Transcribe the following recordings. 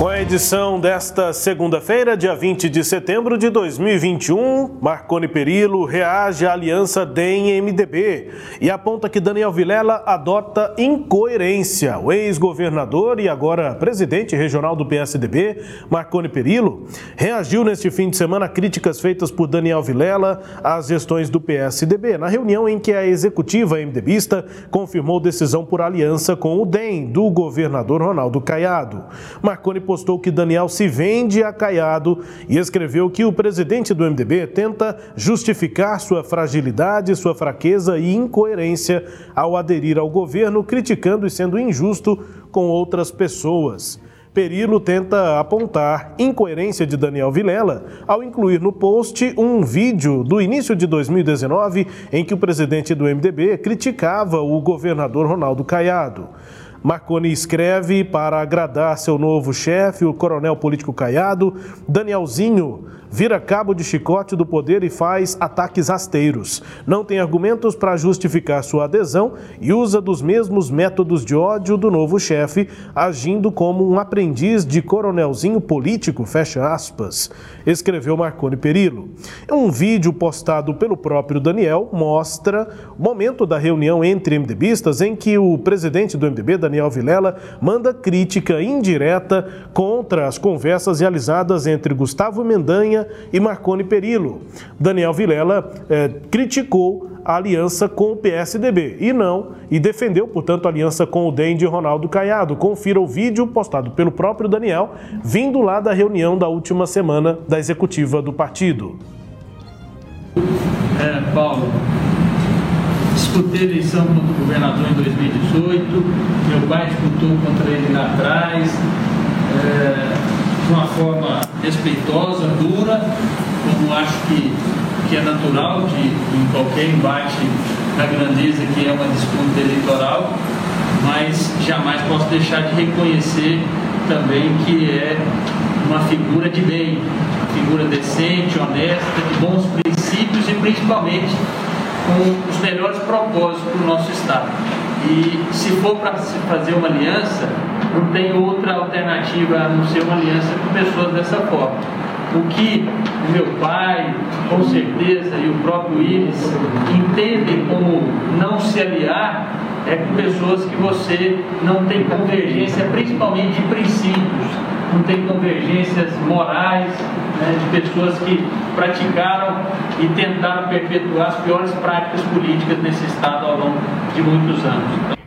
Com a edição desta segunda-feira, dia 20 de setembro de 2021, Marconi Perillo reage à aliança DEM-MDB e aponta que Daniel Vilela adota incoerência. O ex-governador e agora presidente regional do PSDB, Marconi Perillo, reagiu neste fim de semana a críticas feitas por Daniel Vilela às gestões do PSDB, na reunião em que a executiva MDBista confirmou decisão por aliança com o DEM do governador Ronaldo Caiado. Marconi postou que Daniel se vende a Caiado e escreveu que o presidente do MDB tenta justificar sua fragilidade, sua fraqueza e incoerência ao aderir ao governo, criticando e sendo injusto com outras pessoas. Perilo tenta apontar incoerência de Daniel Vilela ao incluir no post um vídeo do início de 2019 em que o presidente do MDB criticava o governador Ronaldo Caiado. Marconi escreve para agradar seu novo chefe, o coronel político Caiado, Danielzinho vira cabo de chicote do poder e faz ataques rasteiros. Não tem argumentos para justificar sua adesão e usa dos mesmos métodos de ódio do novo chefe, agindo como um aprendiz de coronelzinho político, fecha aspas, escreveu Marconi Perillo. Um vídeo postado pelo próprio Daniel mostra o momento da reunião entre MDBistas em que o presidente do MDB, Daniel Vilela, manda crítica indireta contra as conversas realizadas entre Gustavo Mendanha e Marconi Perillo. Daniel Vilela eh, criticou a aliança com o PSDB e não, e defendeu, portanto, a aliança com o DEM de Ronaldo Caiado. Confira o vídeo postado pelo próprio Daniel, vindo lá da reunião da última semana da executiva do partido. É, Paulo, disputei a eleição contra o governador em 2018, meu pai disputou contra ele lá atrás. É, de uma forma respeitosa, dura, como acho que, que é natural de, em qualquer embate da grandeza que é uma disputa eleitoral, mas jamais posso deixar de reconhecer também que é uma figura de bem, uma figura decente, honesta, de bons princípios e principalmente com os melhores propósitos para o nosso Estado. E se for para se fazer uma aliança, não tem outra alternativa a não ser uma aliança com pessoas dessa forma. O que o meu pai, com certeza, e o próprio Iris entendem como não se aliar é com pessoas que você não tem convergência, principalmente de princípios, tem convergências morais, né, de pessoas que praticaram e tentaram perpetuar as piores práticas políticas nesse Estado ao longo de muitos anos.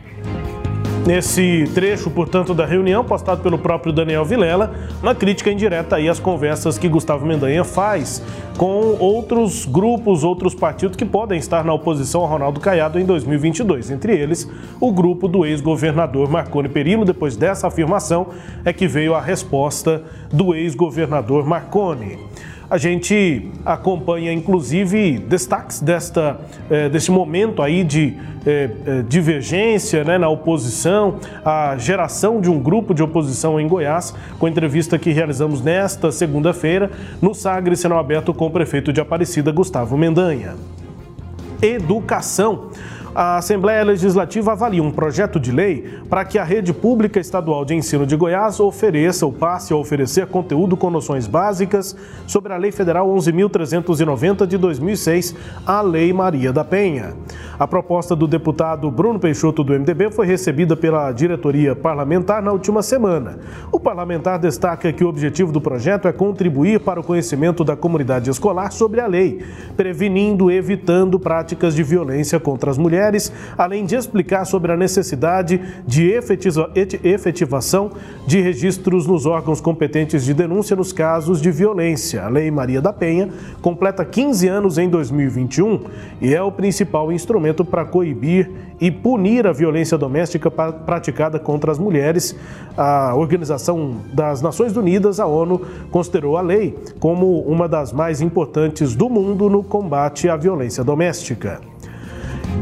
Nesse trecho, portanto, da reunião, postado pelo próprio Daniel Vilela, uma crítica indireta aí às conversas que Gustavo Mendanha faz com outros grupos, outros partidos que podem estar na oposição a Ronaldo Caiado em 2022. Entre eles, o grupo do ex-governador Marconi Perillo. Depois dessa afirmação, é que veio a resposta do ex-governador Marconi. A gente acompanha, inclusive, destaques desta, eh, deste momento aí de eh, eh, divergência né, na oposição, a geração de um grupo de oposição em Goiás, com a entrevista que realizamos nesta segunda-feira no Sagre Sinal Aberto com o prefeito de Aparecida, Gustavo Mendanha. Educação a Assembleia Legislativa avalia um projeto de lei para que a rede pública estadual de ensino de Goiás ofereça ou passe a oferecer conteúdo com noções básicas sobre a Lei Federal 11.390 de 2006, a Lei Maria da Penha. A proposta do deputado Bruno Peixoto do MDB foi recebida pela diretoria parlamentar na última semana. O parlamentar destaca que o objetivo do projeto é contribuir para o conhecimento da comunidade escolar sobre a lei, prevenindo e evitando práticas de violência contra as mulheres mulheres, além de explicar sobre a necessidade de efetivação de registros nos órgãos competentes de denúncia nos casos de violência. A Lei Maria da Penha completa 15 anos em 2021 e é o principal instrumento para coibir e punir a violência doméstica praticada contra as mulheres. A Organização das Nações Unidas, a ONU, considerou a lei como uma das mais importantes do mundo no combate à violência doméstica.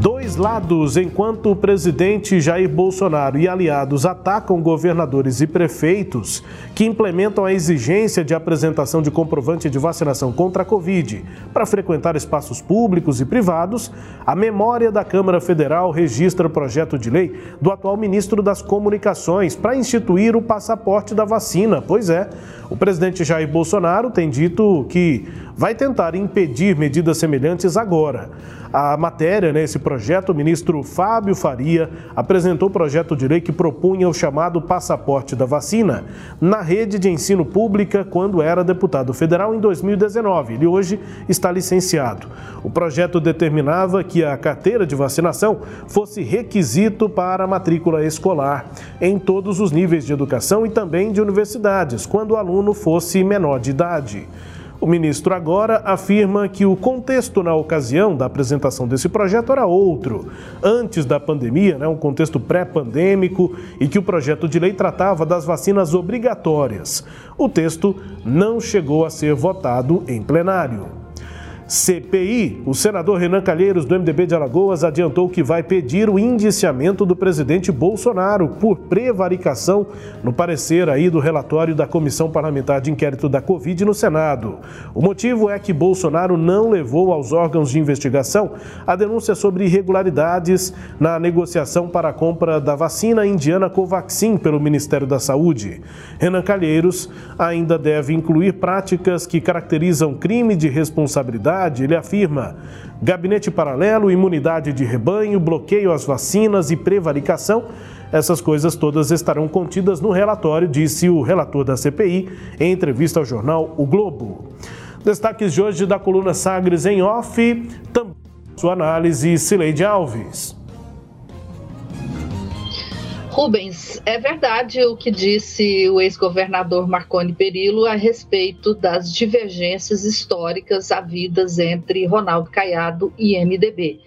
Dois lados, enquanto o presidente Jair Bolsonaro e aliados atacam governadores e prefeitos que implementam a exigência de apresentação de comprovante de vacinação contra a Covid para frequentar espaços públicos e privados, a memória da Câmara Federal registra o projeto de lei do atual ministro das Comunicações para instituir o passaporte da vacina. Pois é, o presidente Jair Bolsonaro tem dito que vai tentar impedir medidas semelhantes agora. A matéria, né, esse projeto, o ministro Fábio Faria apresentou o projeto de lei que propunha o chamado passaporte da vacina na rede de ensino pública quando era deputado federal em 2019. Ele hoje está licenciado. O projeto determinava que a carteira de vacinação fosse requisito para a matrícula escolar em todos os níveis de educação e também de universidades, quando o aluno fosse menor de idade. O ministro agora afirma que o contexto na ocasião da apresentação desse projeto era outro. Antes da pandemia, né, um contexto pré-pandêmico, e que o projeto de lei tratava das vacinas obrigatórias. O texto não chegou a ser votado em plenário. CPI, o senador Renan Calheiros, do MDB de Alagoas, adiantou que vai pedir o indiciamento do presidente Bolsonaro por prevaricação no parecer aí do relatório da Comissão Parlamentar de Inquérito da Covid no Senado. O motivo é que Bolsonaro não levou aos órgãos de investigação a denúncia sobre irregularidades na negociação para a compra da vacina indiana Covaxin pelo Ministério da Saúde. Renan Calheiros ainda deve incluir práticas que caracterizam crime de responsabilidade ele afirma: gabinete paralelo, imunidade de rebanho, bloqueio às vacinas e prevaricação. Essas coisas todas estarão contidas no relatório, disse o relator da CPI em entrevista ao jornal O Globo. Destaques de hoje da coluna Sagres em off, também sua análise, Cileide Alves. Rubens, é verdade o que disse o ex-governador Marconi Perillo a respeito das divergências históricas havidas entre Ronaldo Caiado e MDB.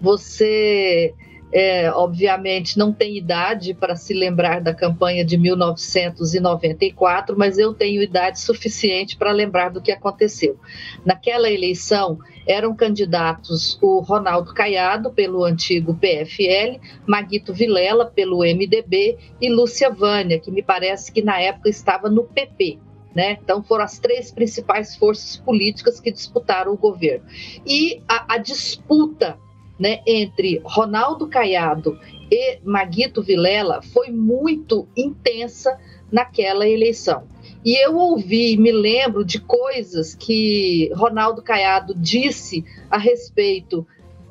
Você é, obviamente não tem idade para se lembrar da campanha de 1994, mas eu tenho idade suficiente para lembrar do que aconteceu. Naquela eleição eram candidatos o Ronaldo Caiado, pelo antigo PFL, Maguito Vilela, pelo MDB, e Lúcia Vânia, que me parece que na época estava no PP. Né? Então foram as três principais forças políticas que disputaram o governo. E a, a disputa né, entre Ronaldo Caiado e Maguito Vilela foi muito intensa naquela eleição. E eu ouvi, me lembro de coisas que Ronaldo Caiado disse a respeito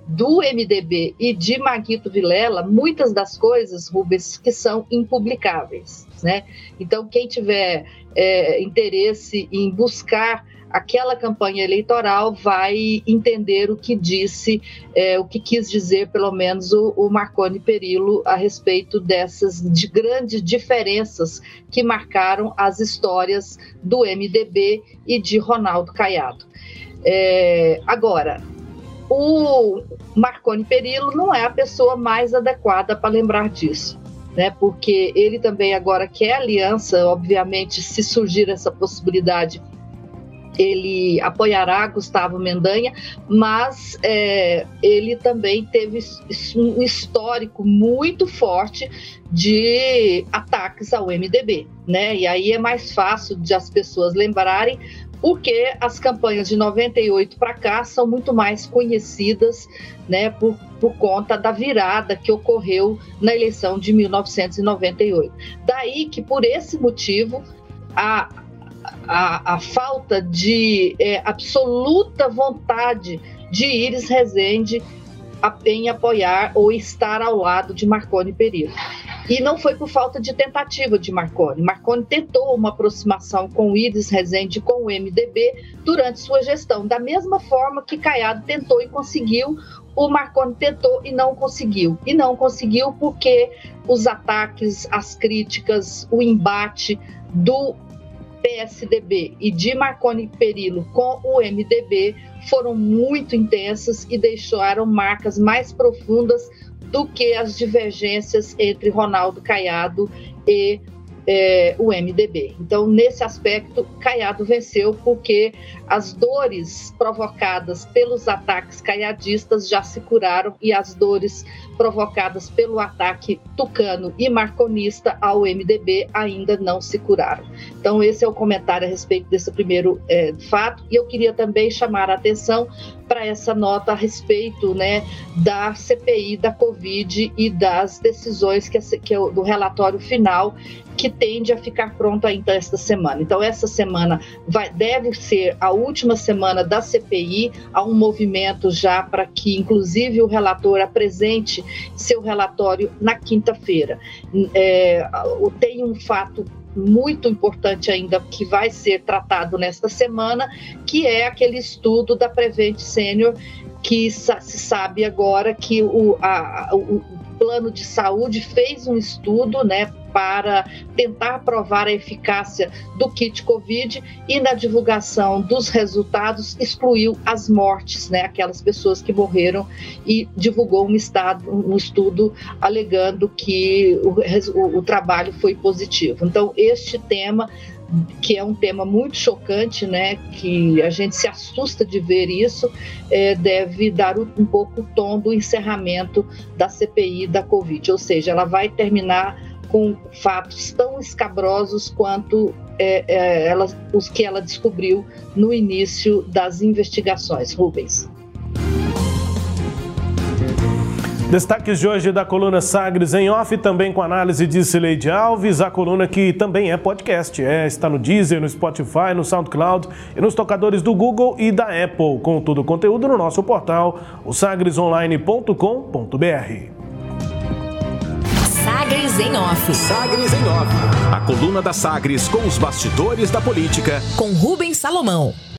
do MDB e de Maguito Vilela, muitas das coisas, Rubens, que são impublicáveis. Né? Então, quem tiver é, interesse em buscar aquela campanha eleitoral vai entender o que disse, é, o que quis dizer, pelo menos, o, o Marconi Perillo a respeito dessas de grandes diferenças que marcaram as histórias do MDB e de Ronaldo Caiado. É, agora, o Marconi Perillo não é a pessoa mais adequada para lembrar disso. Né, porque ele também agora quer aliança, obviamente, se surgir essa possibilidade, ele apoiará Gustavo Mendanha, mas é, ele também teve um histórico muito forte de ataques ao MDB, né? E aí é mais fácil de as pessoas lembrarem, porque as campanhas de 98 para cá são muito mais conhecidas, né, por, por conta da virada que ocorreu na eleição de 1998. Daí que por esse motivo a a, a falta de é, absoluta vontade de Iris Rezende em apoiar ou estar ao lado de Marconi Perillo. E não foi por falta de tentativa de Marconi. Marconi tentou uma aproximação com Iris Rezende com o MDB durante sua gestão, da mesma forma que Caiado tentou e conseguiu, o Marconi tentou e não conseguiu. E não conseguiu porque os ataques, as críticas, o embate do PSDB e de Marconi Perillo com o MDB foram muito intensas e deixaram marcas mais profundas do que as divergências entre Ronaldo Caiado e é, o MDB. Então, nesse aspecto, Caiado venceu porque as dores provocadas pelos ataques caiadistas já se curaram e as dores provocadas pelo ataque tucano e marconista ao MDB ainda não se curaram. Então, esse é o comentário a respeito desse primeiro é, fato. E eu queria também chamar a atenção para essa nota a respeito né, da CPI da Covid e das decisões que, que é do relatório final que tende a ficar pronto ainda esta semana. Então, essa semana vai, deve ser a última semana da CPI, há um movimento já para que, inclusive, o relator apresente seu relatório na quinta-feira. É, tem um fato muito importante ainda que vai ser tratado nesta semana, que é aquele estudo da Prevent Senior, que se sabe agora que o, a, o plano de saúde fez um estudo, né, para tentar provar a eficácia do kit Covid e na divulgação dos resultados excluiu as mortes, né, aquelas pessoas que morreram e divulgou um, estado, um estudo alegando que o, o, o trabalho foi positivo. Então, este tema que é um tema muito chocante, né, que a gente se assusta de ver isso, é, deve dar um pouco o tom do encerramento da CPI da Covid, ou seja, ela vai terminar com fatos tão escabrosos quanto é, é, ela, os que ela descobriu no início das investigações. Rubens. Destaques de hoje da coluna Sagres em off, também com análise de Cileide Alves, a coluna que também é podcast, é, está no Deezer, no Spotify, no SoundCloud e nos tocadores do Google e da Apple, com todo o conteúdo no nosso portal, o sagresonline.com.br. Sagres em Off. Sagres em Off. A coluna da Sagres com os bastidores da política. Com Rubens Salomão.